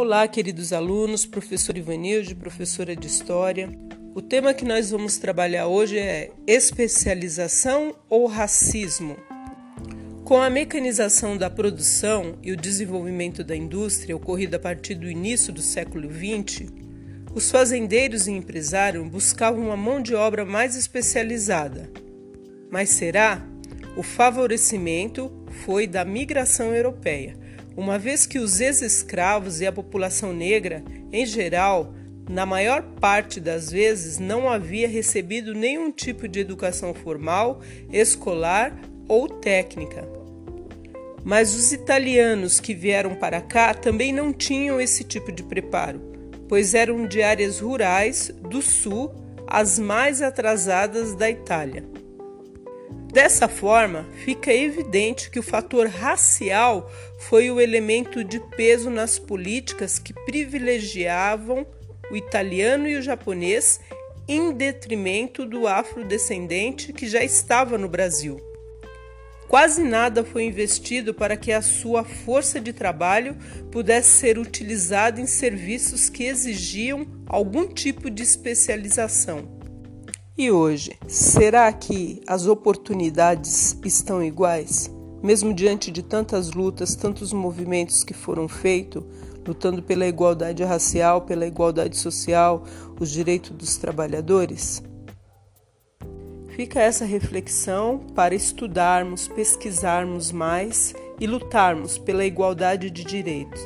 Olá, queridos alunos, professor Ivanilde, professora de História. O tema que nós vamos trabalhar hoje é especialização ou racismo. Com a mecanização da produção e o desenvolvimento da indústria ocorrido a partir do início do século XX, os fazendeiros e empresários buscavam uma mão de obra mais especializada. Mas será? O favorecimento foi da migração europeia uma vez que os ex-escravos e a população negra, em geral, na maior parte das vezes não havia recebido nenhum tipo de educação formal, escolar ou técnica. Mas os italianos que vieram para cá também não tinham esse tipo de preparo, pois eram de áreas rurais do sul, as mais atrasadas da Itália. Dessa forma, fica evidente que o fator racial foi o elemento de peso nas políticas que privilegiavam o italiano e o japonês em detrimento do afrodescendente que já estava no Brasil. Quase nada foi investido para que a sua força de trabalho pudesse ser utilizada em serviços que exigiam algum tipo de especialização. E hoje, será que as oportunidades estão iguais? Mesmo diante de tantas lutas, tantos movimentos que foram feitos, lutando pela igualdade racial, pela igualdade social, os direitos dos trabalhadores? Fica essa reflexão para estudarmos, pesquisarmos mais e lutarmos pela igualdade de direitos.